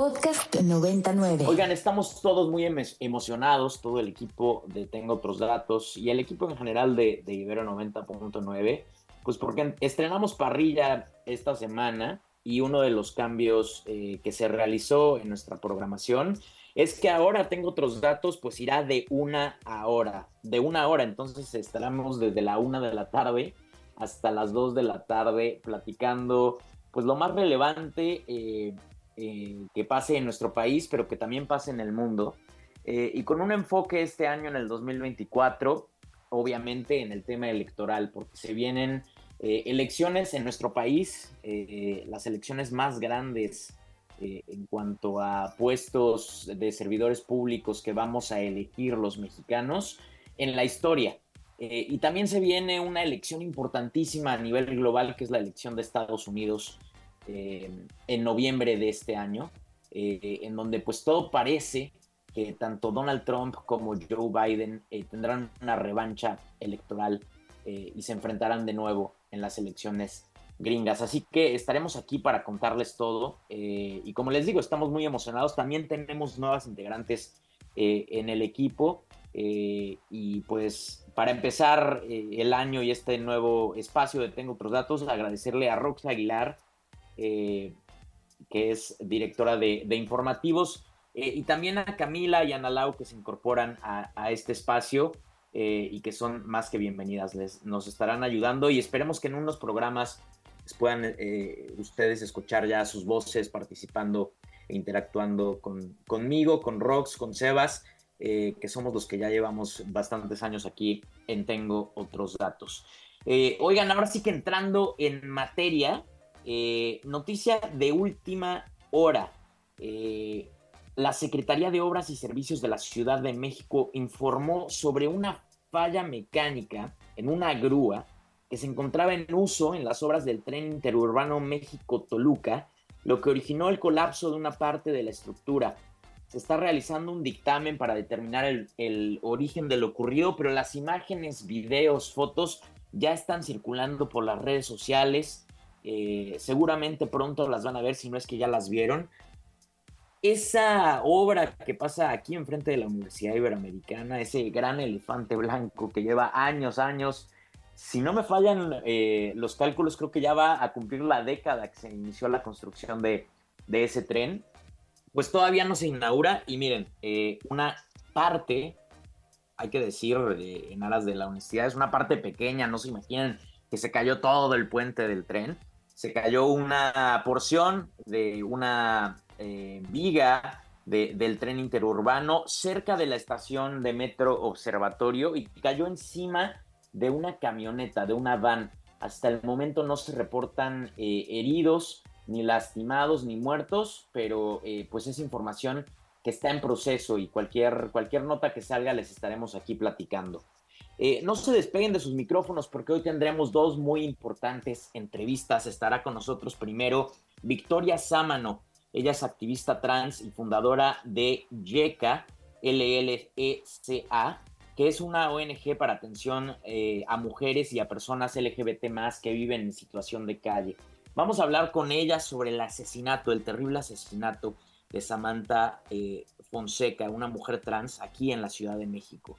Podcast 99. Oigan, estamos todos muy emocionados, todo el equipo de Tengo Otros Datos y el equipo en general de, Ibero 90.9, pues porque estrenamos parrilla esta semana y uno de los cambios eh, que se realizó en nuestra programación es que ahora tengo otros datos, pues irá de una a hora, de una hora, entonces estaremos desde la una de la tarde hasta las dos de la tarde platicando pues lo más relevante eh, eh, que pase en nuestro país, pero que también pase en el mundo. Eh, y con un enfoque este año en el 2024, obviamente en el tema electoral, porque se vienen elecciones en nuestro país, las elecciones más grandes en cuanto a puestos de servidores públicos que vamos a elegir los mexicanos en la historia. Eh, y también se viene una elección importantísima a nivel global, que es la elección de Estados Unidos eh, en noviembre de este año, eh, en donde pues todo parece que tanto Donald Trump como Joe Biden tendrán una revancha electoral y se enfrentarán de nuevo en las elecciones gringas. Así que estaremos aquí para contarles todo. y como les digo, estamos muy emocionados. También tenemos nuevas integrantes en el equipo. y pues para empezar eh, el año y este nuevo espacio de Tengo Otros Datos, agradecerle a Rox Aguilar, eh, que es directora de, informativos, eh, y también a Camila y a Lau que se incorporan a, este espacio y que son más que bienvenidas. Les, nos estarán ayudando y esperemos que en unos programas puedan ustedes escuchar ya sus voces participando e interactuando con, conmigo, con Rox, con Sebas. Eh, que somos los que ya llevamos bastantes años aquí en Tengo Otros Datos. Eh, oigan, ahora sí que entrando en materia, eh, noticia de última hora. la Secretaría de Obras y Servicios de la Ciudad de México informó sobre una falla mecánica en una grúa que se encontraba en uso en las obras del tren interurbano México-Toluca, lo que originó el colapso de una parte de la estructura se está realizando un dictamen para determinar el, origen de lo ocurrido, pero las imágenes, videos, fotos ya están circulando por las redes sociales. Eh, seguramente pronto las van a ver si no es que ya las vieron. Esa obra que pasa aquí enfrente de la Universidad Iberoamericana, ese gran elefante blanco que lleva años, años, si no me fallan eh, los cálculos, creo que ya va a cumplir la década que se inició la construcción de, de ese tren pues todavía no se inaugura y miren, eh, una parte, hay que decir en aras de la honestidad, es una parte pequeña, no se imaginen que se cayó todo el puente del tren, se cayó una porción de una eh, viga del tren interurbano cerca de la estación de metro Observatorio y cayó encima de una camioneta, de una van. Hasta el momento no se reportan heridos, ni lastimados ni muertos, pero eh, pues es información que está en proceso y cualquier, cualquier nota que salga les estaremos aquí platicando. Eh, no se despeguen de sus micrófonos porque hoy tendremos dos muy importantes entrevistas. Estará con nosotros primero Victoria Sámano. Ella es activista trans y fundadora de YECA, LLECA, que es una ONG para atención eh, a mujeres y a personas LGBT más que viven en situación de calle. Vamos a hablar con ella sobre el asesinato, el terrible asesinato de Samantha eh, Fonseca, una mujer trans aquí en la Ciudad de México.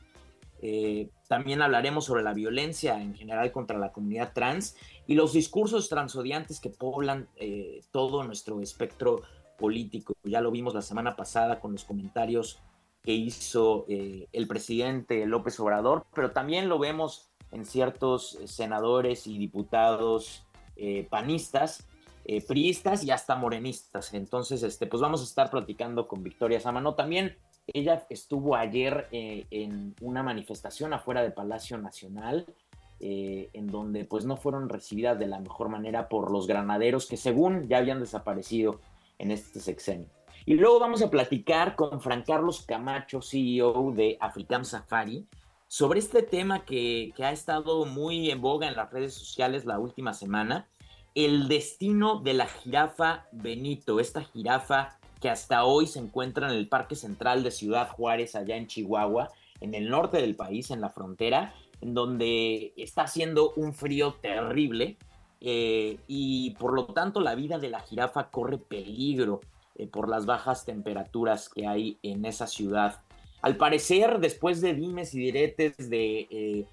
Eh, también hablaremos sobre la violencia en general contra la comunidad trans y los discursos transodiantes que poblan eh, todo nuestro espectro político. Ya lo vimos la semana pasada con los comentarios que hizo el presidente López Obrador, pero también lo vemos en ciertos senadores y diputados eh, panistas, eh, priistas y hasta morenistas. Entonces, este, pues vamos a estar platicando con Victoria Samano. También ella estuvo ayer eh, en una manifestación afuera del Palacio Nacional, en donde pues no fueron recibidas de la mejor manera por los granaderos que según ya habían desaparecido en este sexenio. Y luego vamos a platicar con Fran Carlos Camacho, CEO de African Safari, sobre este tema que, que, ha estado muy en boga en las redes sociales la última semana, el destino de la jirafa Benito, esta jirafa que hasta hoy se encuentra en el Parque Central de Ciudad Juárez, allá en Chihuahua, en el norte del país, en la frontera, en donde está haciendo un frío terrible eh, y por lo tanto la vida de la jirafa corre peligro. eh, por las bajas temperaturas que hay en esa ciudad. Al parecer, después de dimes y diretes de eh,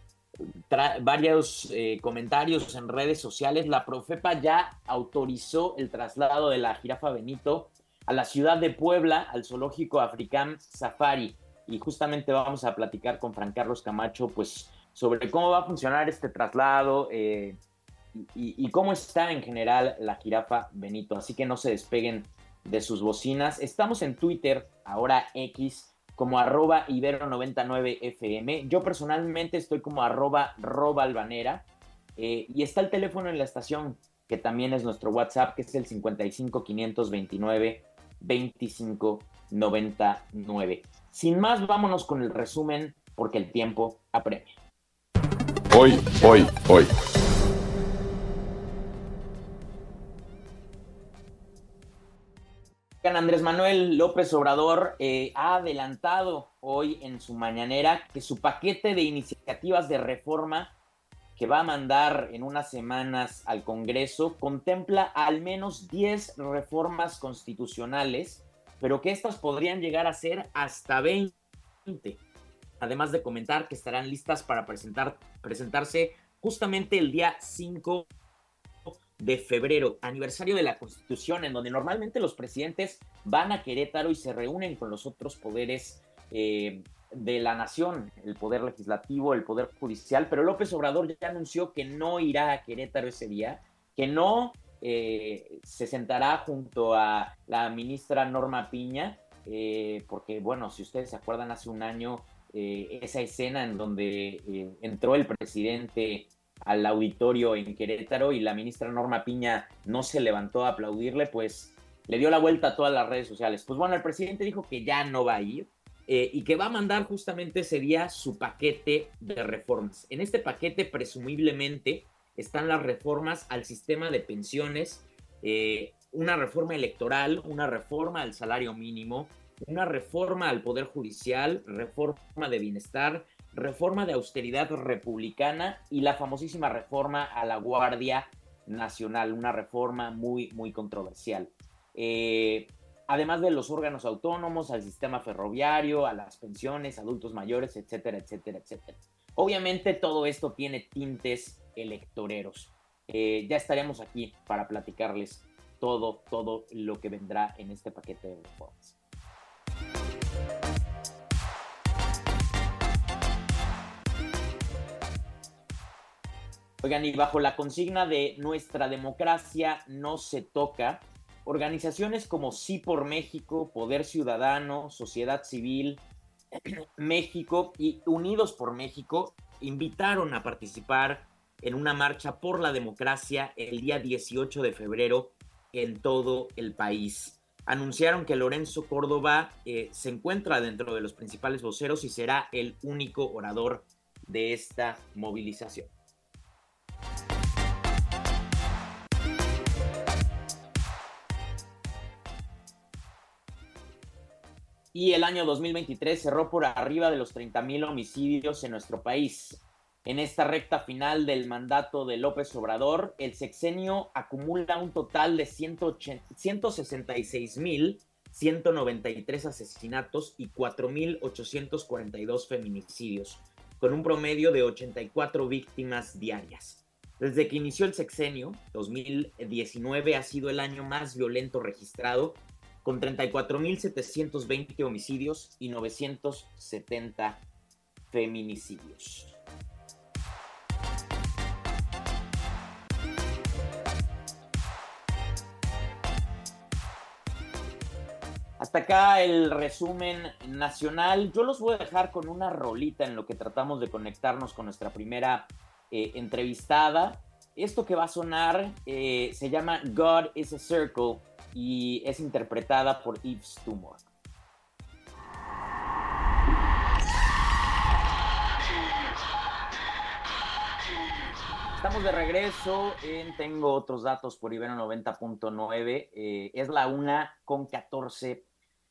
varios comentarios en redes sociales, la Profepa ya autorizó el traslado de la jirafa Benito a la ciudad de Puebla, al zoológico African Safari. Y justamente vamos a platicar con Fran Carlos Camacho, pues, sobre cómo va a funcionar este traslado y, y cómo está en general la jirafa Benito. Así que no se despeguen de sus bocinas. Estamos en Twitter, ahora X, como arroba ibero99fm. Yo personalmente estoy como arroba robalbanera. Eh, y está el teléfono en la estación, que también es nuestro WhatsApp, que es el 55 529 25 99. Sin más, vámonos con el resumen, porque el tiempo apremia. Hoy, hoy, hoy. Andrés Manuel López Obrador eh, ha adelantado hoy en su mañanera que su paquete de iniciativas de reforma que va a mandar en unas semanas al Congreso contempla al menos 10 reformas constitucionales, pero que estas podrían llegar a ser hasta 20. Además de comentar que estarán listas para presentar, presentarse justamente el día 5 de febrero, aniversario de la Constitución, en donde normalmente los presidentes van a Querétaro y se reúnen con los otros poderes eh, de la nación, el poder legislativo, el poder judicial, pero López Obrador ya anunció que no irá a Querétaro ese día, que no eh, se sentará junto a la ministra Norma Piña, eh, porque bueno, si ustedes se acuerdan hace un año, esa escena en donde entró el presidente al auditorio en Querétaro y la ministra Norma Piña no se levantó a aplaudirle, pues le dio la vuelta a todas las redes sociales. Pues bueno, el presidente dijo que ya no va a ir eh, y que va a mandar justamente ese día su paquete de reformas. En este paquete presumiblemente están las reformas al sistema de pensiones, eh, una reforma electoral, una reforma al salario mínimo, una reforma al Poder Judicial, reforma de bienestar, reforma de austeridad republicana y la famosísima reforma a la Guardia Nacional, una reforma muy, muy controversial. Eh, además de los órganos autónomos, al sistema ferroviario, a las pensiones, adultos mayores, etcétera, etcétera, etcétera. Obviamente todo esto tiene tintes electoreros. Eh, ya estaremos aquí para platicarles todo, todo lo que vendrá en este paquete de reformas. Oigan, y bajo la consigna de nuestra democracia no se toca, organizaciones como Sí por México, Poder Ciudadano, Sociedad Civil, México y Unidos por México invitaron a participar en una marcha por la democracia el día 18 de febrero en todo el país. Anunciaron que Lorenzo Córdoba eh, se encuentra dentro de los principales voceros y será el único orador de esta movilización. Y el año 2023 cerró por arriba de los 30.000 homicidios en nuestro país. En esta recta final del mandato de López Obrador, el sexenio acumula un total de 166.193 asesinatos y 4.842 feminicidios, con un promedio de 84 víctimas diarias. Desde que inició el sexenio, 2019 ha sido el año más violento registrado con 34.720 homicidios y 970 feminicidios. Hasta acá el resumen nacional. Yo los voy a dejar con una rolita en lo que tratamos de conectarnos con nuestra primera eh, entrevistada. Esto que va a sonar eh, se llama God is a Circle y es interpretada por Yves Tumor. Estamos de regreso en Tengo otros datos por Ibero 90.9. Eh, es la una con 14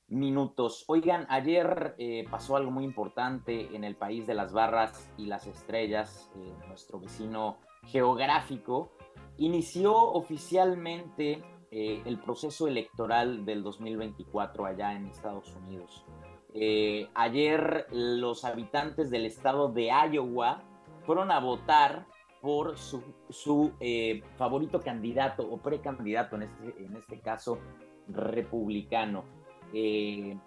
minutos. Oigan, ayer eh, pasó algo muy importante en el país de las barras y las estrellas, nuestro vecino geográfico. Inició oficialmente eh, el proceso electoral del 2024 allá en Estados Unidos. Eh, ayer los habitantes del estado de Iowa fueron a votar por su, eh, favorito candidato o precandidato, en este, en este caso republicano. en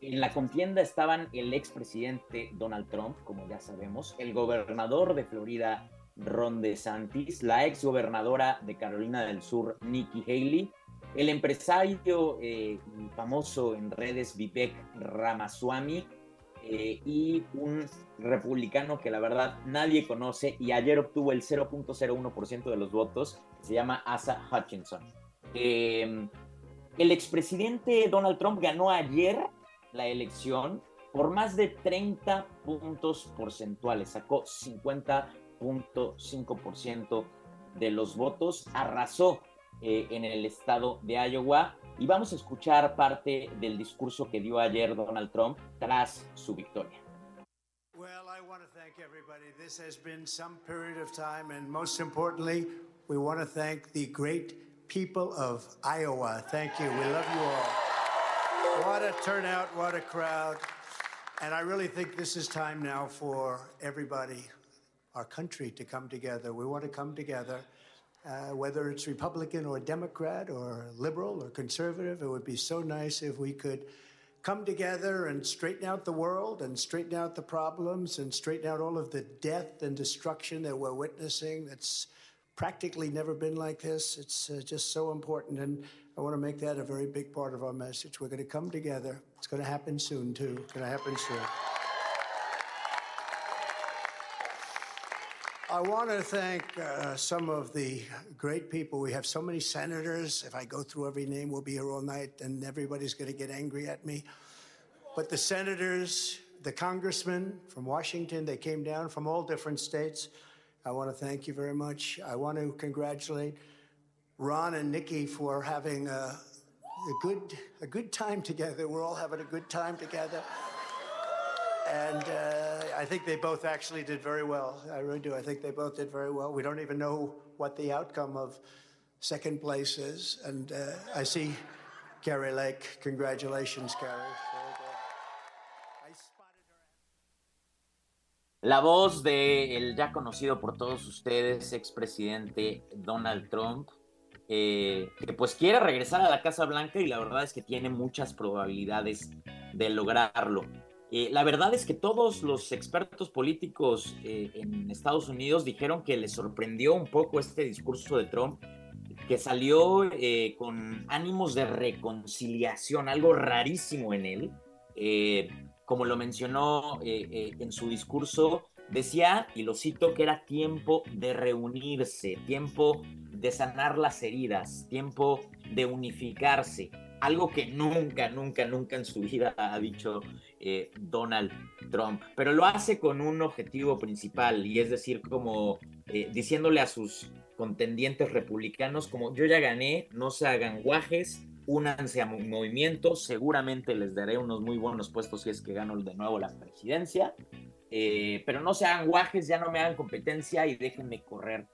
la contienda estaban el expresidente Donald Trump, como ya sabemos, el gobernador de Florida Ron DeSantis, la ex gobernadora de Carolina del Sur, Nikki Haley, el empresario eh, famoso en redes Vivek Ramaswamy eh, y un republicano que la verdad nadie conoce y ayer obtuvo el 0.01% de los votos, que se llama Asa Hutchinson. Eh, el expresidente Donald Trump ganó ayer la elección por más de 30 puntos porcentuales, sacó 50 ciento de los votos, arrasó eh, en el estado de Iowa. Y vamos a escuchar parte del discurso que dio ayer Donald Trump tras su victoria. Well, I want to thank everybody. This has been some period of time, and most importantly, we want to thank the great people of Iowa. Thank you. We love you all. What a turnout, what a crowd. And I really think this is time now for everybody our country to come together. We want to come together, uh, whether it's Republican or Democrat or liberal or conservative. It would be so nice if we could come together and straighten out the world and straighten out the problems and straighten out all of the death and destruction that we're witnessing. That's practically never been like this. It's uh, just so important. And I want to make that a very big part of our message. We're going to come together. It's going to happen soon, too. It's going to happen soon. I want to thank uh, some of the great people. We have so many senators. If I go through every name, we'll be here all night, and everybody's going to get angry at me. But the senators, the congressmen from Washington, they came down from all different states. I want to thank you very much. I want to congratulate Ron and Nikki for having a, a good a good time together. We're all having a good time together. And uh, I think they both actually did very well. I really do. I think they both did very well. We don't even know what the outcome of second place is. And uh, I see Carrie Lake. Congratulations, Carrie. La voz de el ya conocido por todos ustedes, expresidente Donald Trump, eh, que pues quiere regresar a la Casa Blanca y la verdad es que tiene muchas probabilidades de lograrlo. Eh, la verdad es que todos los expertos políticos eh, en Estados Unidos dijeron que les sorprendió un poco este discurso de Trump, que salió eh, con ánimos de reconciliación, algo rarísimo en él. como lo mencionó en su discurso, decía, y lo cito, que era tiempo de reunirse, tiempo de sanar las heridas, tiempo de unificarse algo que nunca, nunca, nunca en su vida ha dicho eh, Donald Trump, pero lo hace con un objetivo principal y es decir, como eh, diciéndole a sus contendientes republicanos como yo ya gané, no se hagan guajes, únanse a mi movimiento, seguramente les daré unos muy buenos puestos si es que gano de nuevo la presidencia, eh, pero no se hagan guajes, ya no me hagan competencia y déjenme correr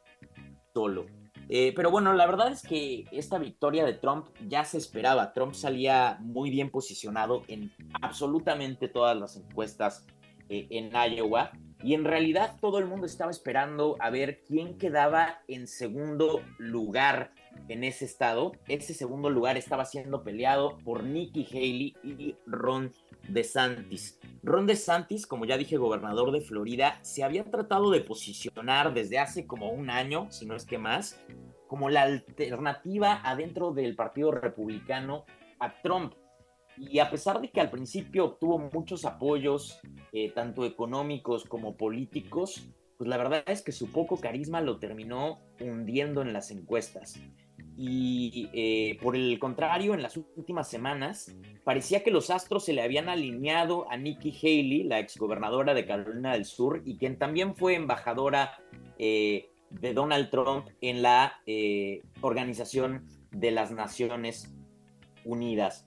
solo. Eh, pero bueno, la verdad es que esta victoria de Trump ya se esperaba. Trump salía muy bien posicionado en absolutamente todas las encuestas eh, en Iowa. Y en realidad todo el mundo estaba esperando a ver quién quedaba en segundo lugar en ese estado. Ese segundo lugar estaba siendo peleado por Nikki Haley y Ron DeSantis. Ron DeSantis, como ya dije, gobernador de Florida, se había tratado de posicionar desde hace como un año, si no es que más, como la alternativa adentro del Partido Republicano a Trump. Y a pesar de que al principio obtuvo muchos apoyos, eh, tanto económicos como políticos, pues la verdad es que su poco carisma lo terminó hundiendo en las encuestas. Y eh, por el contrario, en las últimas semanas parecía que los astros se le habían alineado a Nikki Haley, la exgobernadora de Carolina del Sur, y quien también fue embajadora eh, de Donald Trump en la eh, Organización de las Naciones Unidas.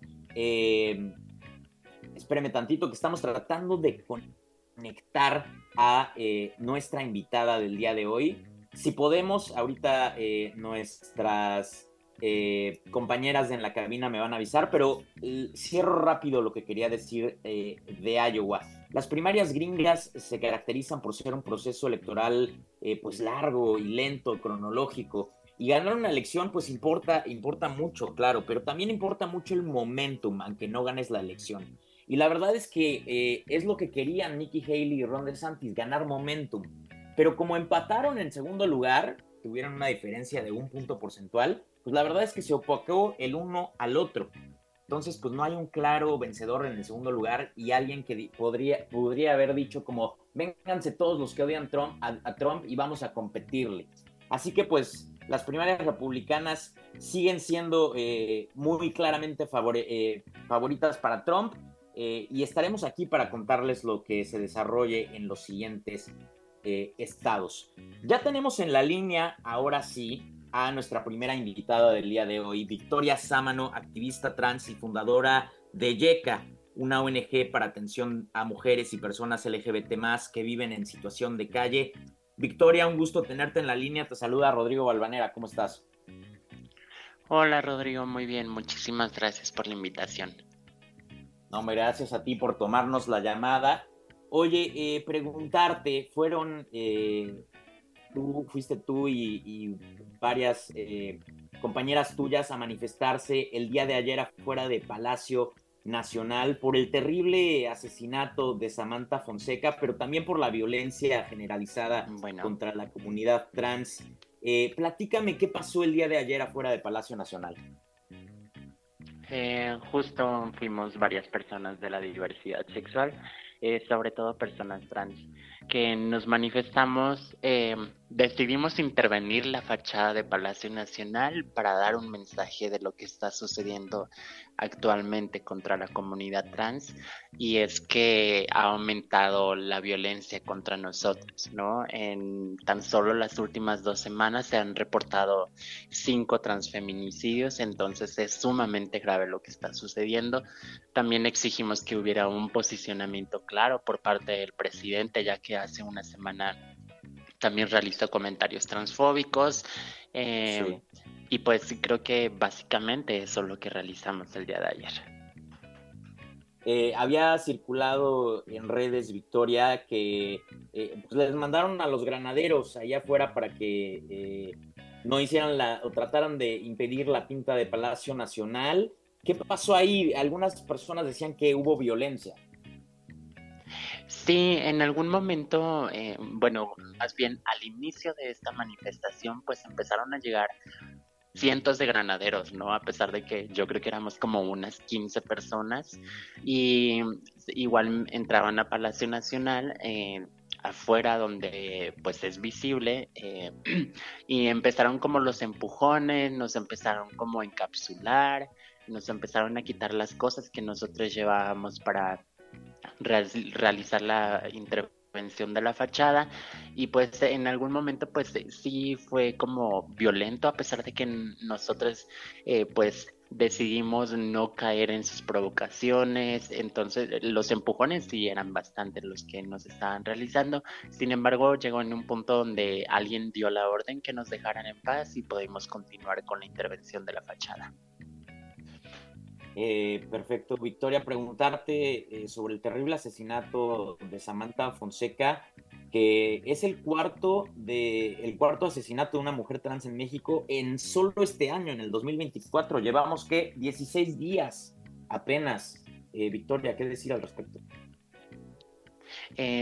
espéreme tantito que estamos tratando de conectar a nuestra invitada del día de hoy si podemos, ahorita eh, nuestras eh, compañeras en la cabina me van a avisar, pero eh, cierro rápido lo que quería decir eh, de Iowa. Las primarias gringas se caracterizan por ser un proceso electoral pues largo y lento, cronológico. Y ganar una elección pues importa, importa mucho, claro, pero también importa mucho el momentum, aunque no ganes la elección. Y la verdad es que es lo que querían Nikki Haley y Ron DeSantis, ganar momentum. Pero como empataron en segundo lugar, tuvieron una diferencia de un punto porcentual, pues la verdad es que se opacó el uno al otro. Entonces, pues no hay un claro vencedor en el segundo lugar y alguien que podría, podría haber dicho como, vénganse todos los que odian Trump, a, Trump y vamos a competirle. Así que pues las primarias republicanas siguen siendo eh, muy claramente eh, favoritas para Trump eh, y estaremos aquí para contarles lo que se desarrolle en los siguientes estados. Ya tenemos en la línea, ahora sí, a nuestra primera invitada del día de hoy, Victoria Sámano, activista trans y fundadora de YECA, una ONG para atención a mujeres y personas LGBT que viven en situación de calle. Victoria, un gusto tenerte en la línea. Te saluda Rodrigo Balvanera. ¿Cómo estás? Hola Rodrigo, muy bien. Muchísimas gracias por la invitación. No, gracias a ti por tomarnos la llamada. Oye, eh, preguntarte, fueron eh, tú fuiste tú y, varias eh, compañeras tuyas a manifestarse el día de ayer afuera de Palacio Nacional por el terrible asesinato de Samantha Fonseca, pero también por la violencia generalizada contra la comunidad trans. Eh, platícame qué pasó el día de ayer afuera de Palacio Nacional. Eh, justo fuimos varias personas de la diversidad sexual, sobre todo personas trans que nos manifestamos, eh, decidimos intervenir la fachada de Palacio Nacional para dar un mensaje de lo que está sucediendo actualmente contra la comunidad trans y es que ha aumentado la violencia contra nosotros, ¿no? En tan solo las últimas dos semanas se han reportado cinco transfeminicidios, entonces es sumamente grave lo que está sucediendo. También exigimos que hubiera un posicionamiento claro por parte del presidente, ya que hace una semana también realizó comentarios transfóbicos. Eh, y pues creo que básicamente eso es lo que realizamos el día de ayer. Eh, había circulado en redes, Victoria, que eh, pues, les mandaron a los granaderos allá afuera para que no hicieran la, o trataran de impedir la pinta de Palacio Nacional. ¿Qué pasó ahí? Algunas personas decían que hubo violencia. Sí, en algún momento, eh, bueno, más bien al inicio de esta manifestación, pues empezaron a llegar cientos de granaderos, ¿no? A pesar de que yo creo que éramos como unas 15 personas y igual entraban a Palacio Nacional. Eh, afuera donde pues es visible eh, y empezaron como los empujones, nos empezaron como a encapsular, nos empezaron a quitar las cosas que nosotros llevábamos para realizar la intervención de la fachada. Y pues en algún momento pues sí fue como violento a pesar de que nosotros eh, pues decidimos no caer en sus provocaciones, entonces los empujones sí eran bastante los que nos estaban realizando, sin embargo llegó en un punto donde alguien dio la orden que nos dejaran en paz y pudimos continuar con la intervención de la fachada. Eh, perfecto, Victoria, preguntarte eh, sobre el terrible asesinato de Samantha Fonseca, que es el cuarto de el cuarto asesinato de una mujer trans en México en solo este año, en el 2024. Llevamos que 16 días apenas. Eh, Victoria, ¿qué decir al respecto?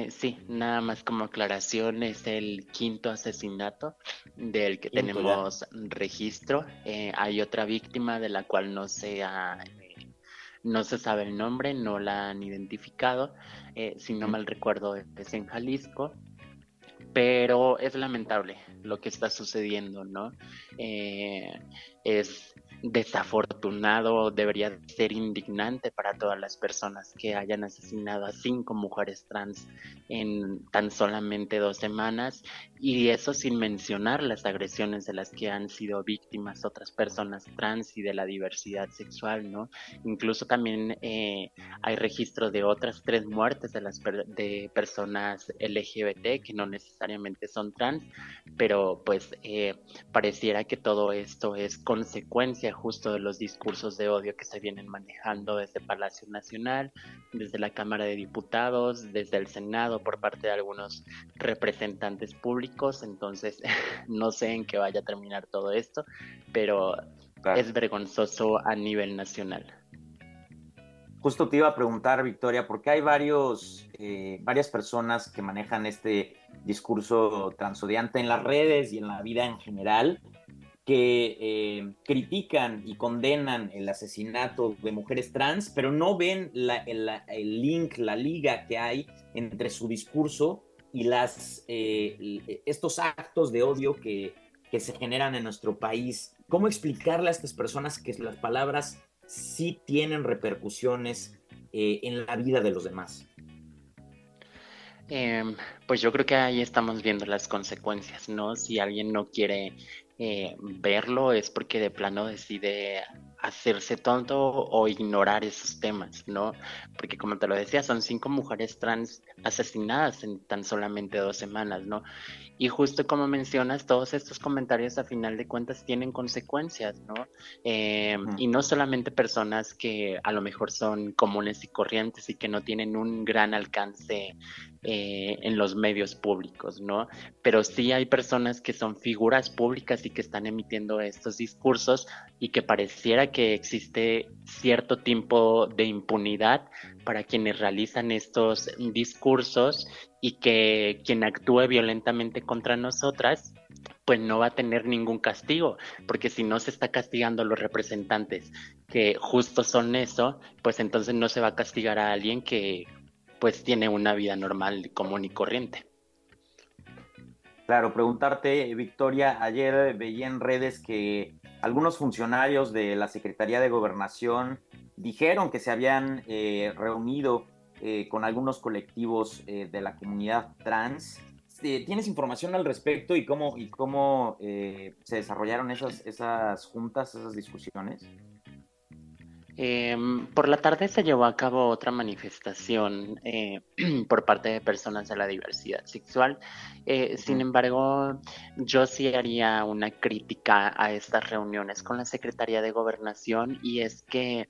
sí, nada más como aclaración, es el quinto asesinato del que tenemos registro. hay otra víctima de la cual no se ha no se sabe el nombre, no la han identificado. Eh, si no mal recuerdo, es en Jalisco. Pero es lamentable lo que está sucediendo, ¿no? Eh, es desafortunado, debería ser indignante para todas las personas que hayan asesinado a cinco mujeres trans en tan solamente dos semanas y eso sin mencionar las agresiones de las que han sido víctimas otras personas trans y de la diversidad sexual, ¿no? Incluso también eh, hay registro de otras tres muertes de las de personas LGBT que no necesariamente son trans, pero pues eh, pareciera que todo esto es consecuencia justo de los discursos de odio que se vienen manejando desde Palacio Nacional, desde la Cámara de Diputados, desde el Senado por parte de algunos representantes públicos. Entonces, no sé en qué vaya a terminar todo esto, pero es vergonzoso a nivel nacional. Justo te iba a preguntar, Victoria, porque hay varios, eh, varias personas que manejan este discurso transodiante en las redes y en la vida en general, que eh, critican y condenan el asesinato de mujeres trans, pero no ven el, link, la liga que hay entre su discurso y eh, estos actos de odio que, que se generan en nuestro país. ¿Cómo explicarle a estas personas que las palabras sí tienen repercusiones eh, en la vida de los demás? Em, pues yo creo que ahí estamos viendo las consecuencias, ¿no? Si alguien no quiere eh, verlo es porque de plano decide hacerse tonto o ignorar esos temas, ¿no? Porque como te lo decía, son cinco mujeres trans asesinadas en tan solamente dos semanas, ¿no? Y justo como mencionas, todos estos comentarios a final de cuentas tienen consecuencias, ¿no? Eh, y no solamente personas que a lo mejor son comunes y corrientes y que no tienen un gran alcance eh, en los medios públicos, ¿no? Pero sí hay personas que son figuras públicas y que están emitiendo estos discursos y que pareciera que existe cierto tipo de impunidad para quienes realizan estos discursos y que quien actúe violentamente contra nosotras pues no va a tener ningún castigo, porque si no se está castigando a los representantes que justo son eso, pues entonces no se va a castigar a alguien que pues tiene una vida normal, común y corriente. Claro, preguntarte, Victoria, ayer veía en redes que algunos funcionarios de la Secretaría de Gobernación dijeron que se habían eh, reunido eh, con algunos colectivos eh, de la comunidad trans. ¿Tienes información al respecto y cómo, y cómo se desarrollaron esas, esas juntas, esas discusiones? Em, por la tarde se llevó a cabo otra manifestación eh, por parte de personas de la diversidad sexual. Eh, sin embargo, yo sí haría una crítica a estas reuniones con la Secretaría de Gobernación y es que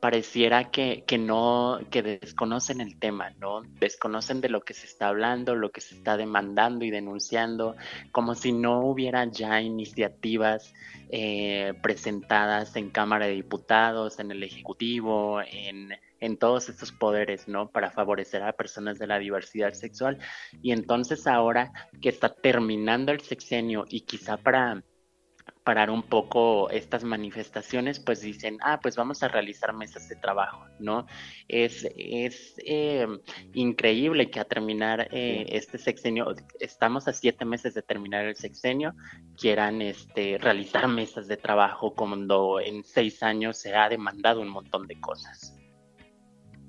pareciera que, que, no, que desconocen el tema, ¿no? Desconocen de lo que se está hablando, lo que se está demandando y denunciando, como si no hubiera ya iniciativas eh, presentadas en Cámara de Diputados, en el Ejecutivo, en, en todos estos poderes, ¿no? Para favorecer a personas de la diversidad sexual. Y entonces ahora que está terminando el sexenio y quizá para parar un poco estas manifestaciones, pues dicen, ah, pues vamos a realizar mesas de trabajo, ¿no? Es, es eh, increíble que a terminar eh, este sexenio, estamos a siete meses de terminar el sexenio, quieran este, realizar mesas de trabajo cuando en seis años se ha demandado un montón de cosas.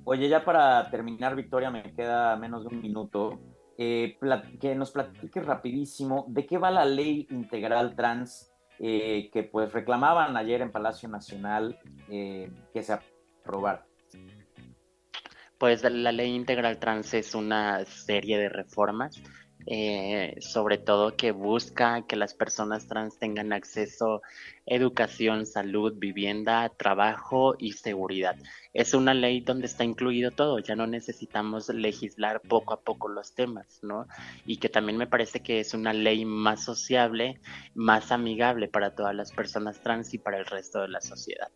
Oye, ya para terminar, Victoria, me queda menos de un minuto. Eh, que nos platiques rapidísimo de qué va la ley integral trans eh, que pues reclamaban ayer en Palacio Nacional eh, que se aprobara. Pues la ley integral trans es una serie de reformas eh, sobre todo que busca que las personas trans tengan acceso a educación, salud, vivienda, trabajo y seguridad. Es una ley donde está incluido todo, ya no necesitamos legislar poco a poco los temas, ¿no? Y que también me parece que es una ley más sociable, más amigable para todas las personas trans y para el resto de la sociedad.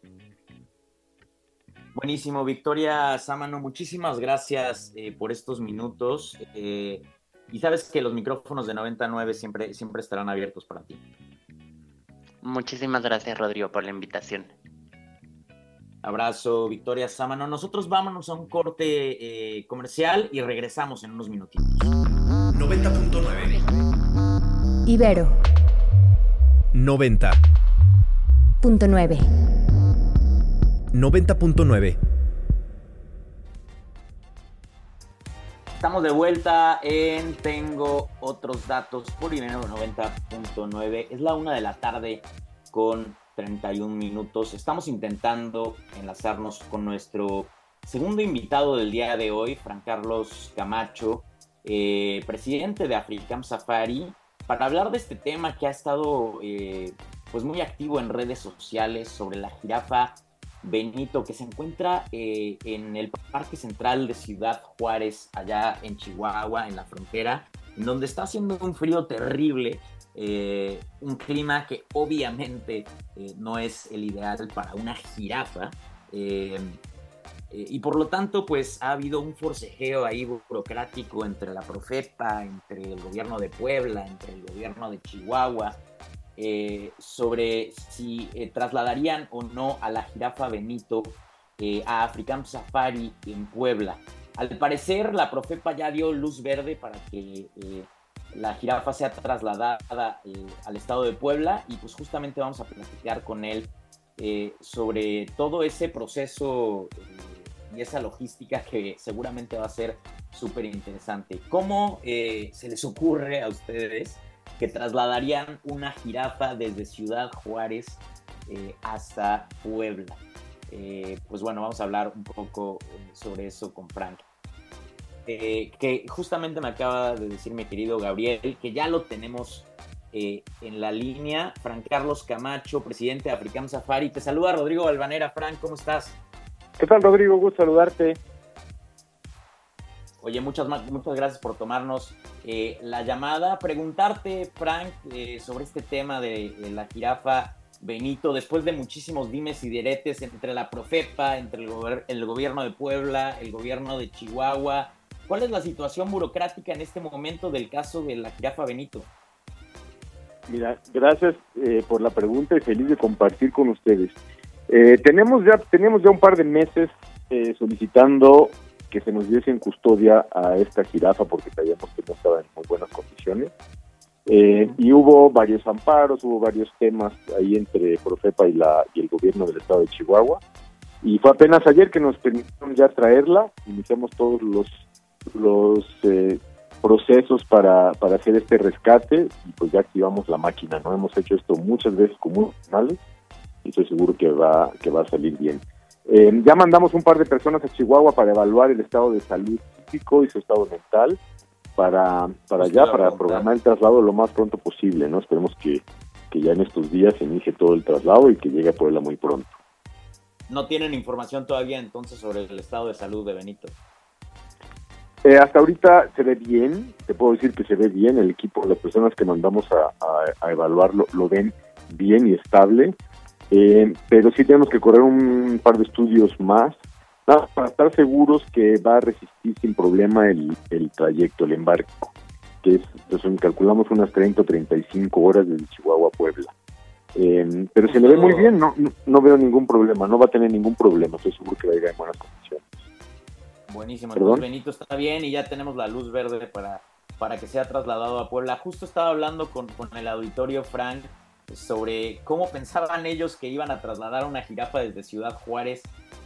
Buenísimo, Victoria Sámano, muchísimas gracias eh, por estos minutos. Eh, y sabes que los micrófonos de 99 siempre, siempre estarán abiertos para ti. Muchísimas gracias, Rodrigo, por la invitación. Abrazo, Victoria Sámano. Nosotros vámonos a un corte eh, comercial y regresamos en unos minutitos. 90.9 Ibero 90 90.9. 90.9. Estamos de vuelta en Tengo otros datos por dinero 90.9. Es la una de la tarde con 31 minutos. Estamos intentando enlazarnos con nuestro segundo invitado del día de hoy, Fran Carlos Camacho, eh, presidente de Africam Safari, para hablar de este tema que ha estado eh, pues muy activo en redes sociales sobre la jirafa Benito, que se encuentra eh, en el Parque Central de Ciudad Juárez, allá en Chihuahua, en la frontera, donde está haciendo un frío terrible, eh, un clima que obviamente eh, no es el ideal para una jirafa. y por lo tanto, pues ha habido un forcejeo ahí burocrático entre la Profepa, entre el gobierno de Puebla, entre el gobierno de Chihuahua, eh, sobre si eh, trasladarían o no a la jirafa Benito eh, a African Safari en Puebla. Al parecer, la Profepa ya dio luz verde para que la jirafa sea trasladada al estado de Puebla y pues justamente vamos a platicar con él sobre todo ese proceso y esa logística que seguramente va a ser súper interesante. ¿Cómo se les ocurre a ustedes que trasladarían una jirafa desde Ciudad Juárez eh, hasta Puebla. Eh, pues bueno, vamos a hablar un poco eh, sobre eso con Frank. que justamente me acaba de decir mi querido Gabriel, que ya lo tenemos en la línea. Frank Carlos Camacho, presidente de African Safari. Te saluda Rodrigo Balvanera. Frank, ¿cómo estás? ¿Qué tal, Rodrigo? Gusto saludarte. Oye, muchas, muchas gracias por tomarnos eh, la llamada. Preguntarte, Frank, eh, sobre este tema de, la jirafa Benito, después de muchísimos dimes y diretes entre la Profepa, entre el, gobierno de Puebla, el gobierno de Chihuahua, ¿cuál es la situación burocrática en este momento del caso de la jirafa Benito? Mira, gracias eh, por la pregunta y feliz de compartir con ustedes. tenemos ya tenemos ya un par de meses solicitando que se nos diese en custodia a esta jirafa porque sabíamos que no estaba en muy buenas condiciones. Eh, y hubo varios amparos, hubo varios temas ahí entre Profepa y, la, y el gobierno del estado de Chihuahua. Y fue apenas ayer que nos permitieron ya traerla, iniciamos todos los, los eh, procesos para, para hacer este rescate y pues ya activamos la máquina, ¿no? Hemos hecho esto muchas veces con muchos canales y estoy seguro que va, que va a salir bien. Eh, ya mandamos un par de personas a Chihuahua para evaluar el estado de salud físico y su estado mental para, para allá, para programar el traslado lo más pronto posible, ¿no? Esperemos que, que ya en estos días se inicie todo el traslado y que llegue a Puebla muy pronto. ¿No tienen información todavía entonces sobre el estado de salud de Benito? Eh, hasta ahorita se ve bien, te puedo decir que se ve bien, el equipo, las personas que mandamos a, a, a evaluarlo lo ven bien y estable. Eh, pero sí tenemos que correr un par de estudios más para estar seguros que va a resistir sin problema el, trayecto, el embarco, que es, pues, calculamos unas 30 o 35 horas desde Chihuahua a Puebla. Eh, pero se le ve muy bien, no, no, veo ningún problema, no va a tener ningún problema, estoy seguro que va a ir en buenas condiciones. Buenísimo, entonces Benito está bien y ya tenemos la luz verde para, para que sea trasladado a Puebla. Justo estaba hablando con, con el auditorio Frank sobre cómo pensaban ellos que iban a trasladar una jirafa desde Ciudad Juárez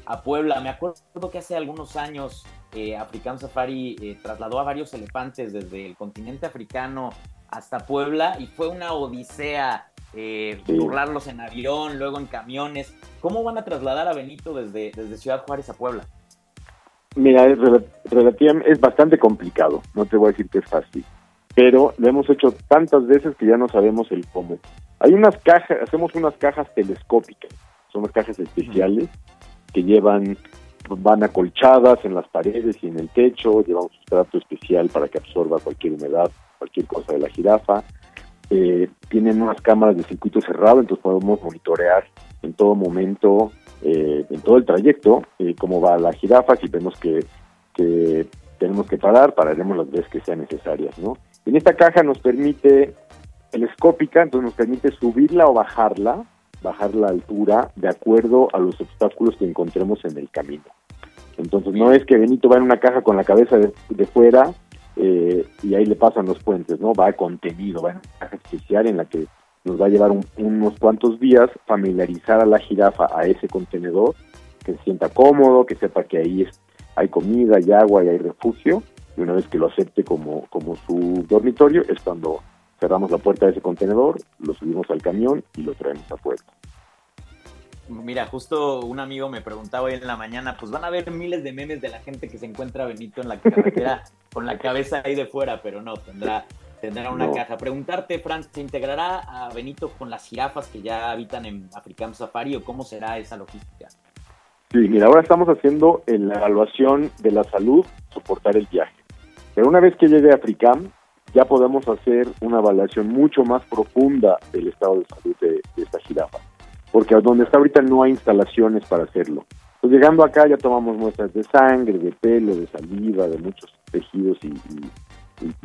a Puebla. Me acuerdo que hace algunos años eh, African Safari eh, trasladó a varios elefantes desde el continente africano hasta Puebla y fue una odisea eh, burlarlos en avión, luego en camiones. ¿Cómo van a trasladar a Benito desde, desde Ciudad Juárez a Puebla? Mira, es, relativamente, es bastante complicado, no te voy a decir que es fácil, pero lo hemos hecho tantas veces que ya no sabemos el cómo. Hay unas cajas, hacemos unas cajas telescópicas, son unas cajas especiales que llevan, van acolchadas en las paredes y en el techo, llevan un sustrato especial para que absorba cualquier humedad, cualquier cosa de la jirafa. Eh, tienen unas cámaras de circuito cerrado, entonces podemos monitorear en todo momento, eh, en todo el trayecto, eh, cómo va la jirafa, si vemos que, tenemos que parar, pararemos las veces que sean necesarias, ¿no? En esta caja nos permite telescópica, entonces nos permite subirla o bajarla, bajar la altura de acuerdo a los obstáculos que encontremos en el camino. Entonces no es que Benito va en una caja con la cabeza de, fuera eh, y ahí le pasan los puentes, ¿no? Va contenido, va en una caja especial en la que nos va a llevar unos cuantos días familiarizar a la jirafa a ese contenedor, que se sienta cómodo, que sepa que ahí hay comida, hay agua y hay refugio, y una vez que lo acepte como, como su dormitorio, es cuando cerramos la puerta de ese contenedor, lo subimos al camión y lo traemos a puerta. Mira, justo un amigo me preguntaba hoy en la mañana, pues van a ver miles de memes de la gente que se encuentra Benito en la carretera con la cabeza ahí de fuera, pero no, tendrá, tendrá una caja. Preguntarte, Frank, ¿se integrará a Benito con las jirafas que ya habitan en African Safari o cómo será esa logística? Sí, mira, ahora estamos haciendo la evaluación de la salud, soportar el viaje. Pero una vez que llegue a Africam, ya podemos hacer una evaluación mucho más profunda del estado de salud de esta jirafa porque donde está ahorita no hay instalaciones para hacerlo. Pues llegando acá ya tomamos muestras de sangre, de pelo, de saliva, de muchos tejidos y,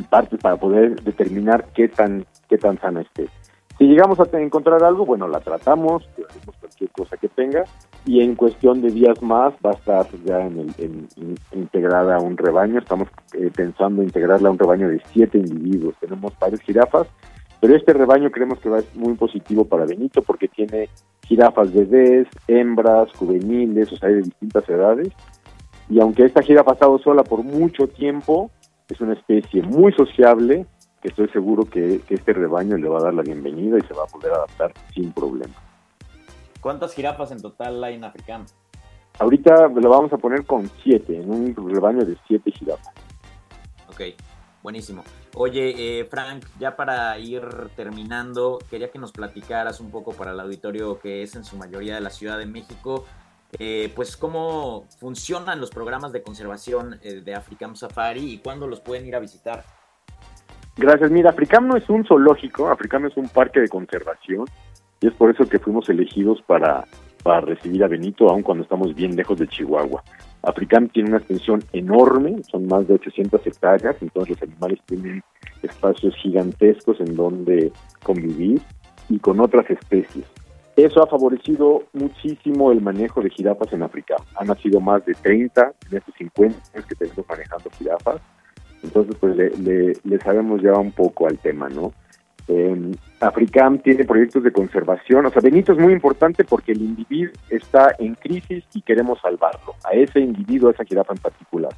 partes para poder determinar qué tan qué tan sana esté. Si llegamos a encontrar algo, bueno, la tratamos, hacemos cualquier cosa que tenga y en cuestión de días más va a estar ya en, integrada a un rebaño. Estamos eh, pensando integrarla a un rebaño de siete individuos. Tenemos varias jirafas, pero este rebaño creemos que va ser muy positivo para Benito porque tiene jirafas bebés, hembras, juveniles, o sea, hay de distintas edades. Y aunque esta jirafa ha estado sola por mucho tiempo, es una especie muy sociable que estoy seguro que, este rebaño le va a dar la bienvenida y se va a poder adaptar sin problema. ¿Cuántas jirafas en total hay en Africam? Ahorita lo vamos a poner con siete, en un rebaño de siete jirafas. Ok, buenísimo. Oye, eh, Frank, ya para ir terminando, quería que nos platicaras un poco para el auditorio que es en su mayoría de la Ciudad de México, eh, pues cómo funcionan los programas de conservación eh, de Africam Safari y cuándo los pueden ir a visitar. Gracias. Mira, Africam no es un zoológico, Africam es un parque de conservación y es por eso que fuimos elegidos para, para recibir a Benito, aun cuando estamos bien lejos de Chihuahua. Africam tiene una extensión enorme, son más de 800 hectáreas, entonces los animales tienen espacios gigantescos en donde convivir y con otras especies. Eso ha favorecido muchísimo el manejo de jirafas en África. Han nacido más de 30 en estos 50 años que tenemos manejando jirafas. Entonces, pues le, le sabemos ya un poco al tema, ¿no? Eh, Africam tiene proyectos de conservación. O sea, Benito es muy importante porque el individuo está en crisis y queremos salvarlo, a ese individuo, a esa jirafa en particular.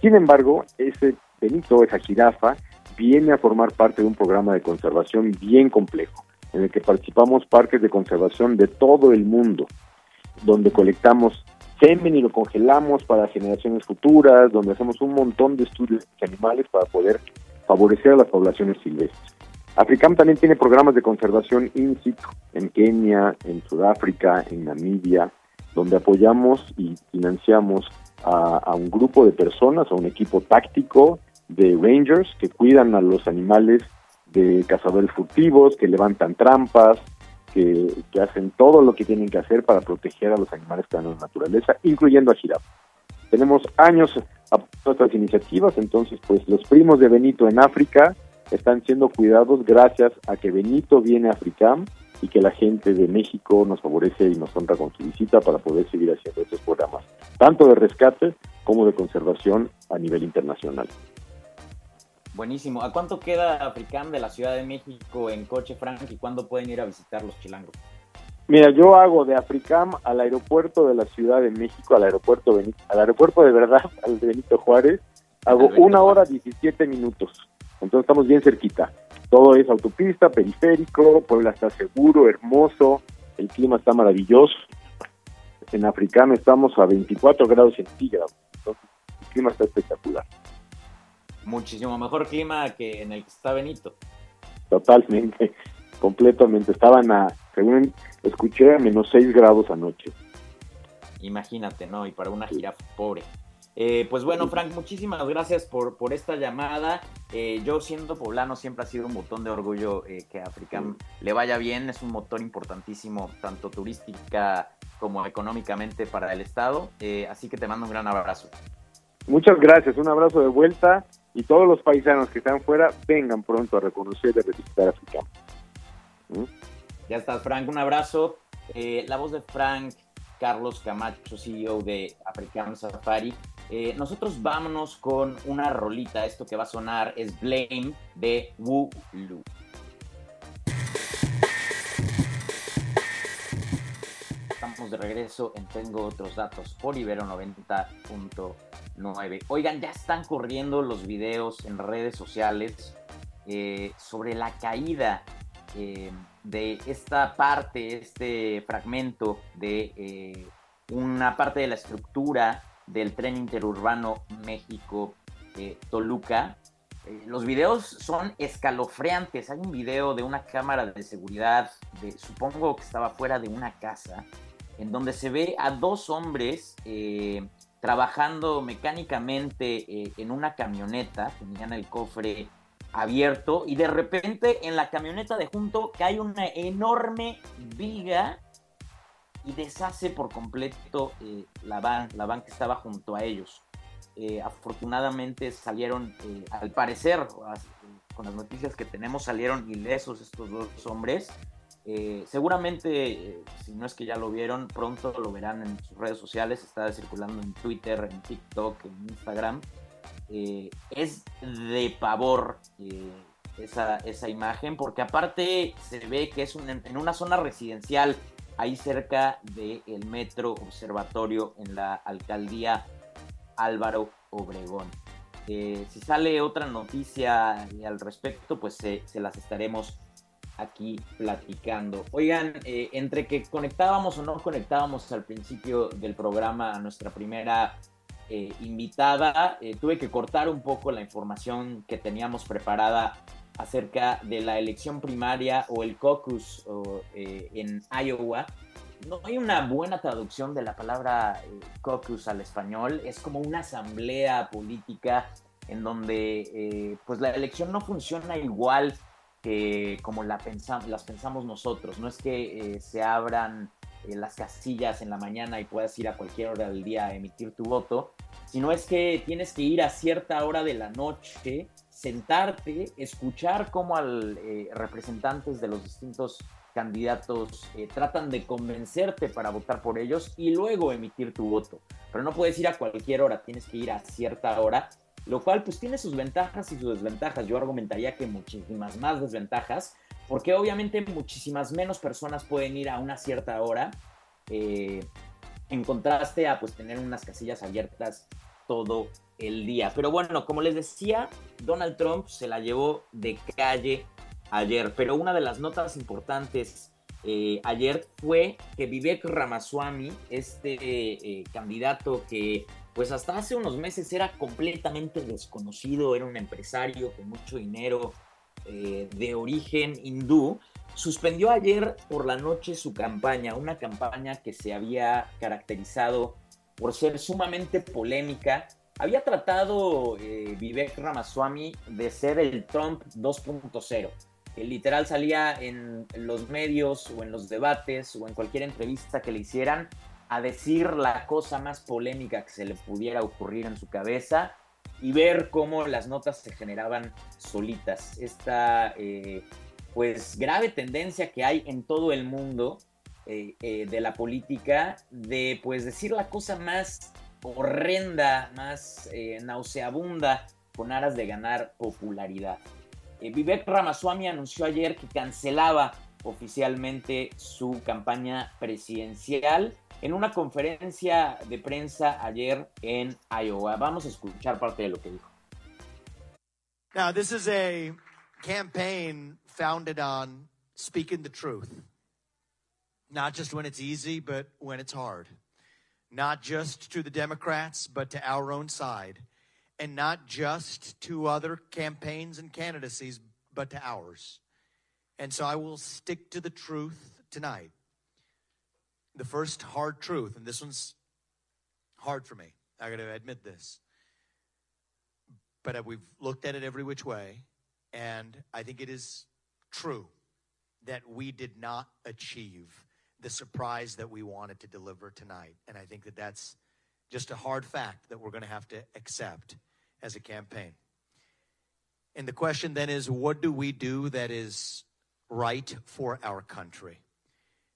Sin embargo, ese Benito, esa jirafa, viene a formar parte de un programa de conservación bien complejo, en el que participamos parques de conservación de todo el mundo, donde colectamos semen y lo congelamos para generaciones futuras, donde hacemos un montón de estudios de animales para poder favorecer a las poblaciones silvestres. Africam también tiene programas de conservación in situ en Kenia, en Sudáfrica, en Namibia, donde apoyamos y financiamos a, un grupo de personas, a un equipo táctico de rangers que cuidan a los animales de cazadores furtivos, que levantan trampas, que, hacen todo lo que tienen que hacer para proteger a los animales que en la naturaleza, incluyendo a jirafas. Tenemos años a nuestras iniciativas, entonces pues los primos de Benito en África están siendo cuidados gracias a que Benito viene a Africam y que la gente de México nos favorece y nos honra con su visita para poder seguir haciendo estos programas, tanto de rescate como de conservación a nivel internacional. Buenísimo. ¿A cuánto queda Africam de la Ciudad de México en coche, Frank, y cuándo pueden ir a visitar los chilangos? Mira, yo hago de Africam al aeropuerto de la Ciudad de México, al aeropuerto Benito, al aeropuerto de verdad, al de Benito Juárez, hago una hora 17 minutos. Entonces estamos bien cerquita. Todo es autopista, periférico, Puebla está seguro, hermoso, el clima está maravilloso. En Africano estamos a 24 grados centígrados, entonces el clima está espectacular. Muchísimo mejor clima que en el que está Benito. Totalmente, completamente. Estaban a, según escuché, a menos 6 grados anoche. Imagínate, ¿no? Y para una jirafa pobre. Eh, pues bueno, Frank, muchísimas gracias por, por esta llamada. Eh, yo siendo poblano siempre ha sido un botón de orgullo eh, que Africam le vaya bien. Es un motor importantísimo, tanto turística como económicamente para el Estado. así que te mando un gran abrazo. Muchas gracias, un abrazo de vuelta y todos los paisanos que están fuera vengan pronto a reconocer y a visitar Africam. ¿Mm? Ya estás, Frank, un abrazo. la voz de Frank Carlos Camacho, CEO de African Safari. Eh, nosotros vámonos con una rolita. Esto que va a sonar es Blame de Wu Lu. De regreso en Tengo otros datos por Ibero 90.9. Oigan, ya están corriendo los videos en redes sociales eh, sobre la caída eh, de esta parte, este fragmento de eh, una parte de la estructura del tren interurbano México-Toluca. los videos son escalofriantes. Hay un video de una cámara de seguridad, de, supongo que estaba fuera de una casa, en donde se ve a dos hombres trabajando mecánicamente en una camioneta, tenían el cofre abierto y de repente en la camioneta de junto cae una enorme viga y deshace por completo eh, la van, la van que estaba junto a ellos. Eh, afortunadamente salieron, eh, al parecer, con las noticias que tenemos, salieron ilesos estos dos hombres. Seguramente, si no es que ya lo vieron, pronto lo verán en sus redes sociales. Está circulando en Twitter, en TikTok, en Instagram. Eh, es de pavor eh, esa, esa, imagen, porque aparte se ve que es en una zona residencial, ahí cerca del Metro Observatorio en la alcaldía Álvaro Obregón. Eh, si sale otra noticia al respecto, pues se las estaremos aquí platicando. Oigan, entre que conectábamos o no conectábamos al principio del programa a nuestra primera eh, invitada. Eh, tuve que cortar un poco la información que teníamos preparada acerca de la elección primaria o el caucus eh, en Iowa. No hay una buena traducción de la palabra caucus al español. Es como una asamblea política en donde pues la elección no funciona igual como la las pensamos nosotros. No es que se abran las casillas en la mañana y puedas ir a cualquier hora del día a emitir tu voto, sino es que tienes que ir a cierta hora de la noche, sentarte, escuchar cómo al eh, representantes de los distintos candidatos eh, tratan de convencerte para votar por ellos y luego emitir tu voto. Pero no puedes ir a cualquier hora, tienes que ir a cierta hora, lo cual pues tiene sus ventajas y sus desventajas. Yo argumentaría que muchísimas más desventajas, porque obviamente muchísimas menos personas pueden ir a una cierta hora, eh, en contraste a pues tener unas casillas abiertas todo el día. Pero bueno, como les decía, Donald Trump se la llevó de calle ayer, pero una de las notas importantes eh, ayer fue que Vivek Ramaswamy, este eh, candidato que pues hasta hace unos meses era completamente desconocido, era un empresario con mucho dinero, eh, de origen hindú, suspendió ayer por la noche su campaña, una campaña que se había caracterizado por ser sumamente polémica. Había tratado eh, Vivek Ramaswamy de ser el Trump 2.0. El literal salía en los medios o en los debates o en cualquier entrevista que le hicieran a decir la cosa más polémica que se le pudiera ocurrir en su cabeza y ver cómo las notas se generaban solitas. Esta eh, pues grave tendencia que hay en todo el mundo eh, eh, de la política de pues decir la cosa más horrenda, más nauseabunda con aras de ganar popularidad. Vivek Ramaswamy anunció ayer que cancelaba oficialmente su campaña presidencial en una conferencia de prensa ayer en Iowa. Vamos a escuchar parte de lo que dijo. Now, this is a campaign founded on speaking the truth. Not just when it's easy, but when it's hard. Not just to the Democrats, but to our own side. And not just to other campaigns and candidacies, but to ours. And so I will stick to the truth tonight. The first hard truth, and this one's hard for me. I got to admit this. But we've looked at it every which way, and I think it is true that we did not achieve the surprise that we wanted to deliver tonight. And I think that that's just a hard fact that we're going to have to accept as a campaign. And the question then is what do we do that is right for our country?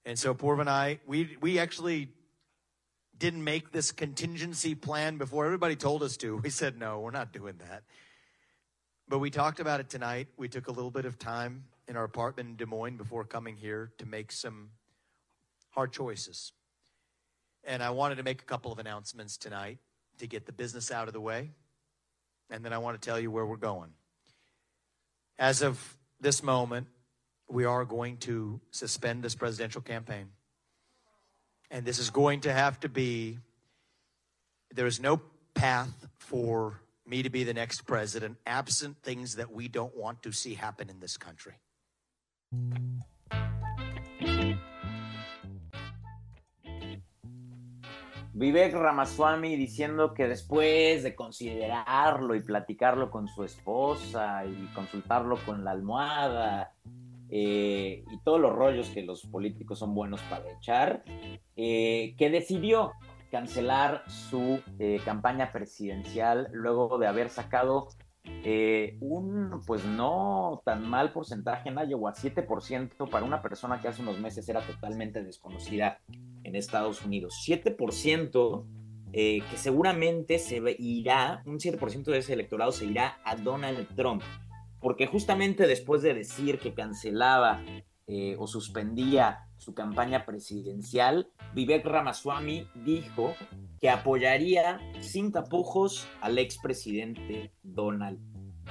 And so Porv and I, we, we actually didn't make this contingency plan before everybody told us to. We said, no, we're not doing that. But we talked about it tonight. We took a little bit of time in our apartment in Des Moines before coming here to make some hard choices. And I wanted to make a couple of announcements tonight to get the business out of the way. And then I want to tell you where we're going. As of this moment, we are going to suspend this presidential campaign. And this is going to have to be, there is no path for me to be the next president absent things that we don't want to see happen in this country. Vivek Ramaswamy diciendo que después de considerarlo y platicarlo con su esposa y consultarlo con la almohada eh, y todos los rollos que los políticos son buenos para echar, eh, que decidió cancelar su eh, campaña presidencial luego de haber sacado un pues no tan mal porcentaje en Iowa, 7% para una persona que hace unos meses era totalmente desconocida en Estados Unidos. 7% eh, que seguramente se irá, un 7% de ese electorado se irá a Donald Trump, porque justamente después de decir que cancelaba eh, o suspendía su campaña presidencial, Vivek Ramaswamy dijo que apoyaría sin tapujos al expresidente Donald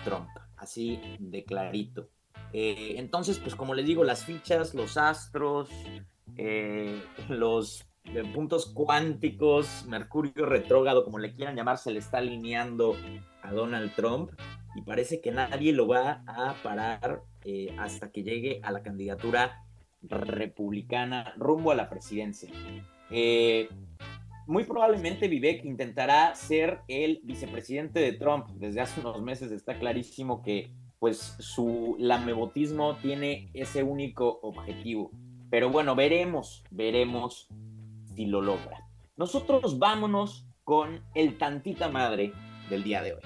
Trump, así de clarito. Eh, entonces, pues como les digo, las fichas, los astros, eh, los puntos cuánticos, Mercurio retrógrado, como le quieran llamar, se le está alineando a Donald Trump y parece que nadie lo va a parar hasta que llegue a la candidatura republicana rumbo a la presidencia. Eh, muy probablemente Vivek intentará ser el vicepresidente de Trump. Desde hace unos meses está clarísimo que pues su lamebotismo tiene ese único objetivo. Pero bueno, veremos, veremos si lo logra. Nosotros vámonos con el tantita madre del día de hoy.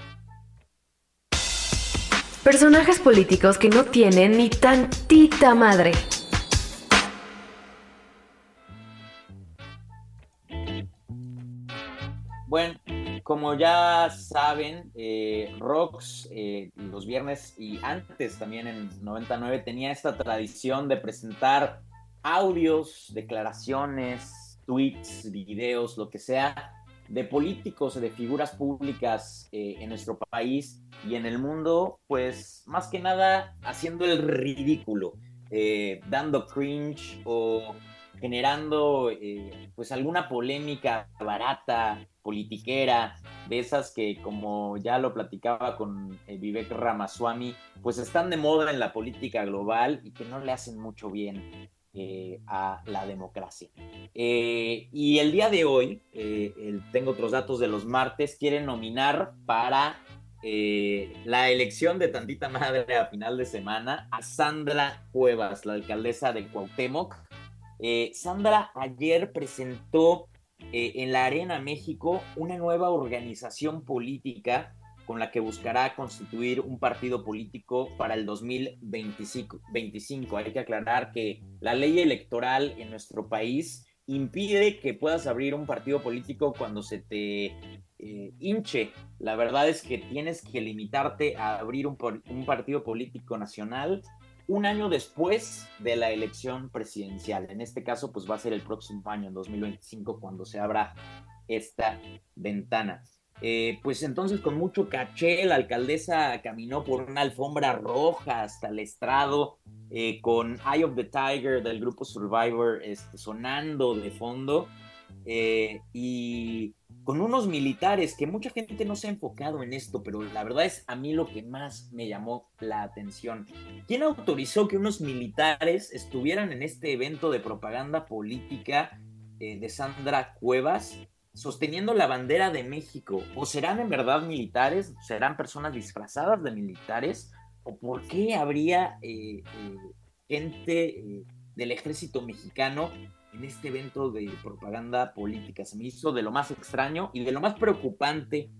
Personajes políticos que no tienen ni tantita madre. Bueno, como ya saben, eh, Rox eh, los viernes y antes también en 99 tenía esta tradición de presentar audios, declaraciones, tweets, videos, lo que sea, de políticos, de figuras públicas eh, en nuestro país y en el mundo, pues más que nada haciendo el ridículo, dando cringe o generando pues alguna polémica barata politiquera, de esas que como ya lo platicaba con eh, Vivek Ramaswamy, pues están de moda en la política global y que no le hacen mucho bien eh, a la democracia. Eh, y el día de hoy, tengo otros datos de los martes, quieren nominar para la elección de tantita madre a final de semana a Sandra Cuevas, la alcaldesa de Cuauhtémoc. Sandra ayer presentó eh, en la Arena México una nueva organización política con la que buscará constituir un partido político para el 2025. Hay que aclarar que la ley electoral en nuestro país impide que puedas abrir un partido político cuando se te eh, hinche. La verdad es que tienes que limitarte a abrir un, un partido político nacional un año después de la elección presidencial. En este caso, pues va a ser el próximo año, en 2025, cuando se abra esta ventana. Eh, pues entonces con mucho caché la alcaldesa caminó por una alfombra roja hasta el estrado eh, con Eye of the Tiger del grupo Survivor este, sonando de fondo eh, y con unos militares que mucha gente no se ha enfocado en esto, pero la verdad es a mí lo que más me llamó la atención. ¿Quién autorizó que unos militares estuvieran en este evento de propaganda política de Sandra Cuevas sosteniendo la bandera de México? ¿O serán en verdad militares? ¿Serán personas disfrazadas de militares? ¿O por qué habría eh, eh, gente del ejército mexicano en este evento de propaganda política. Se me hizo de lo más extraño y de lo más preocupante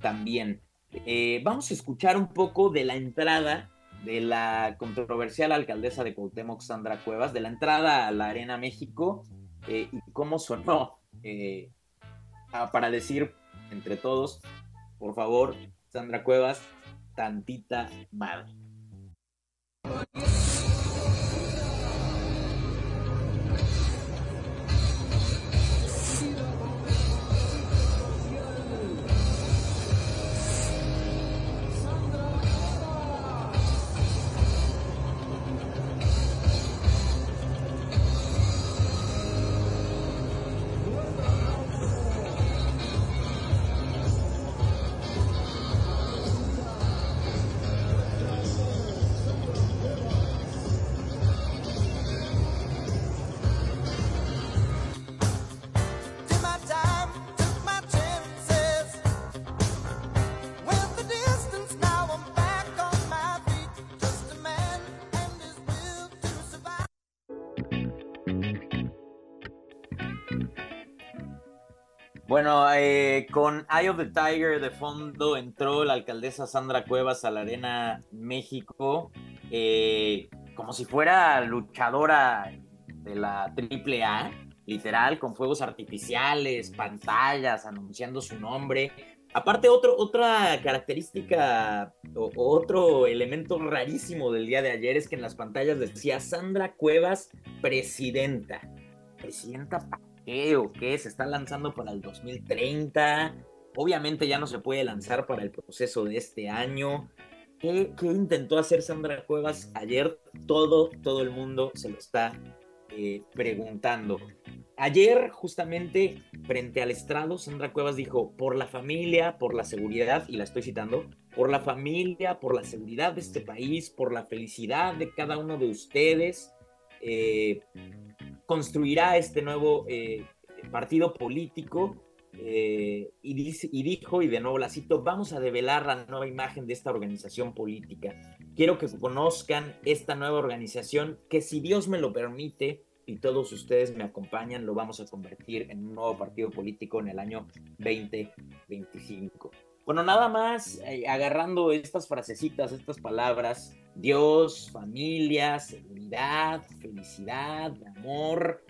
también. Eh, vamos a escuchar un poco de la entrada de la controversial alcaldesa de Cuauhtémoc, Sandra Cuevas, de la entrada a la Arena México eh, y cómo sonó eh, para decir entre todos, por favor, Sandra Cuevas, tantita madre. Bueno, eh, con Eye of the Tiger de fondo entró la alcaldesa Sandra Cuevas a la Arena México, eh, como si fuera luchadora de la AAA, literal, con fuegos artificiales, pantallas, anunciando su nombre. Aparte, otro, otra característica o, otro elemento rarísimo del día de ayer es que en las pantallas decía Sandra Cuevas, presidenta. ¿Presidenta qué o qué? Se está lanzando para el 2030. Obviamente ya no se puede lanzar para el proceso de este año. ¿Qué, qué intentó hacer Sandra Cuevas ayer? Todo, todo el mundo se lo está eh, preguntando. Ayer, justamente, frente al estrado, Sandra Cuevas dijo, por la familia, por la seguridad, y la estoy citando, por la familia, por la seguridad de este país, por la felicidad de cada uno de ustedes, eh, construirá este nuevo eh, partido político y, y, dijo, y de nuevo la cito, vamos a develar la nueva imagen de esta organización política. Quiero que conozcan esta nueva organización que si Dios me lo permite, y todos ustedes me acompañan, lo vamos a convertir en un nuevo partido político en el año 2025. Bueno, nada más eh, agarrando estas frasecitas, estas palabras, Dios, familia, seguridad, felicidad, amor,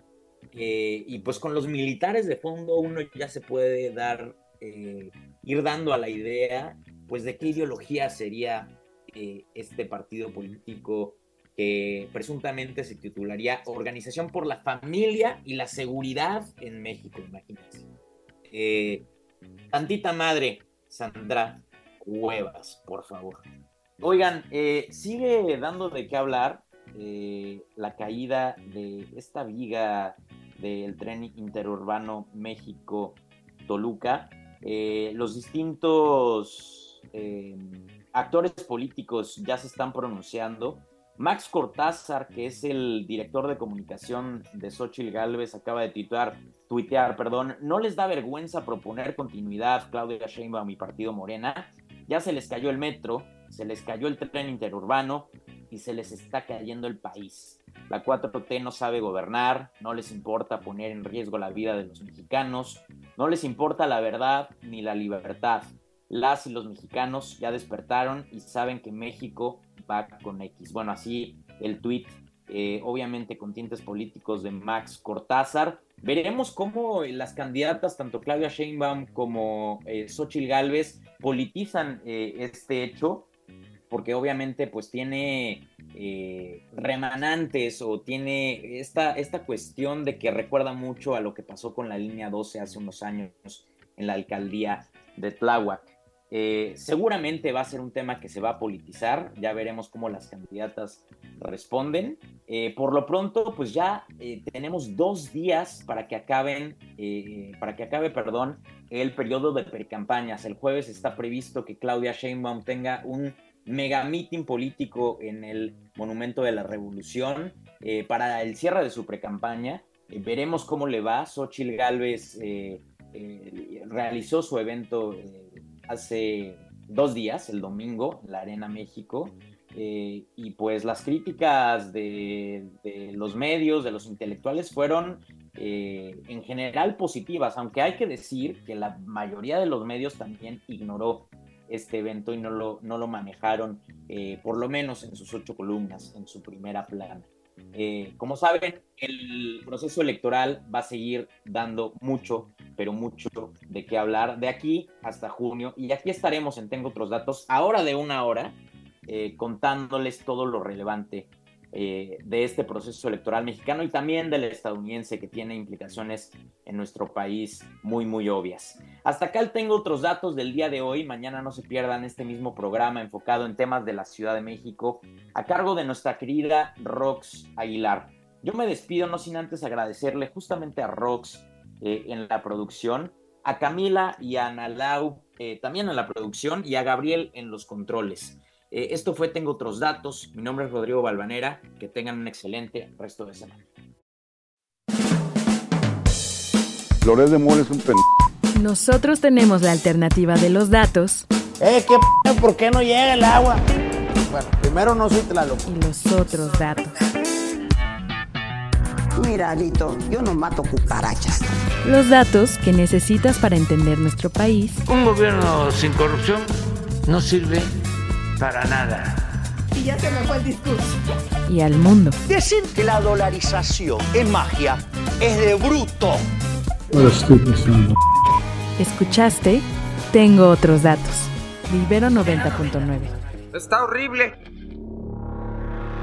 eh, y pues con los militares de fondo uno ya se puede dar, eh, ir dando a la idea, pues de qué ideología sería este partido político que presuntamente se titularía Organización por la Familia y la Seguridad en México, imagínense. Eh, tantita madre, Sandra Cuevas, por favor. Oigan, eh, sigue dando de qué hablar eh, la caída de esta viga del tren interurbano México-Toluca. los distintos actores políticos ya se están pronunciando Max Cortázar, que es el director de comunicación de Xochitl Galvez, acaba de tuitear, tuitear, perdón, no les da vergüenza proponer continuidad Claudia Sheinbaum y Partido Morena. Ya se les cayó el metro, se les cayó el tren interurbano y se les está cayendo el país. La 4T no sabe gobernar, no les importa poner en riesgo la vida de los mexicanos, no les importa la verdad ni la libertad. Las y los mexicanos ya despertaron y saben que México va con X. Bueno, así el tweet, eh, obviamente con tintes políticos de Max Cortázar. Veremos cómo las candidatas, tanto Claudia Sheinbaum como eh, Xochitl Galvez, politizan eh, este hecho, porque obviamente pues tiene eh, remanentes o tiene esta, esta cuestión de que recuerda mucho a lo que pasó con la línea 12 hace unos años en la alcaldía de Tláhuac. Eh, seguramente va a ser un tema que se va a politizar, ya veremos cómo las candidatas responden. Eh, por lo pronto, pues ya eh, tenemos dos días para que acaben, para que acabe, perdón, el periodo de precampañas. El jueves está previsto que Claudia Sheinbaum tenga un mega meeting político en el Monumento de la Revolución para el cierre de su precampaña. veremos cómo le va. Xochitl Galvez realizó su evento hace dos días, el domingo, en la Arena México. Eh, y pues las críticas de, los medios, de los intelectuales, fueron eh, en general positivas, aunque hay que decir que la mayoría de los medios también ignoró este evento y no lo, no lo manejaron, eh, por lo menos en sus ocho columnas, en su primera plana. Eh, como saben, el proceso electoral va a seguir dando mucho, pero mucho de qué hablar de aquí hasta junio. Y aquí estaremos en Tengo otros datos, ahora de una hora, eh, contándoles todo lo relevante eh, de este proceso electoral mexicano y también del estadounidense que tiene implicaciones en nuestro país muy, muy obvias. Hasta acá tengo otros datos del día de hoy. Mañana no se pierdan este mismo programa enfocado en temas de la Ciudad de México a cargo de nuestra querida Rox Aguilar. Yo me despido no sin antes agradecerle justamente a Rox eh, en la producción, a Camila y a Analau eh, también en la producción y a Gabriel en los controles. Eh, esto fue Tengo otros datos. Mi nombre es Rodrigo Balvanera. Que tengan un excelente resto de semana. Flores de Mora es un pen... Nosotros tenemos la alternativa de los datos. ¡Eh, qué p ¿Por qué no llega el agua? Bueno, primero no soy Tlaloc. Y los otros datos. mira, Alito, yo no mato cucarachas. Los datos que necesitas para entender nuestro país. Un gobierno sin corrupción no sirve para nada. Y ya se me fue el discurso. Y al mundo. Decir que la dolarización es magia es de bruto. Escuchaste Tengo otros datos. Libero 90.9. Está horrible.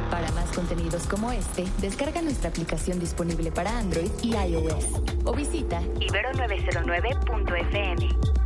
Para más contenidos como este, descarga nuestra aplicación disponible para Android y iOS o visita ibero909.fm.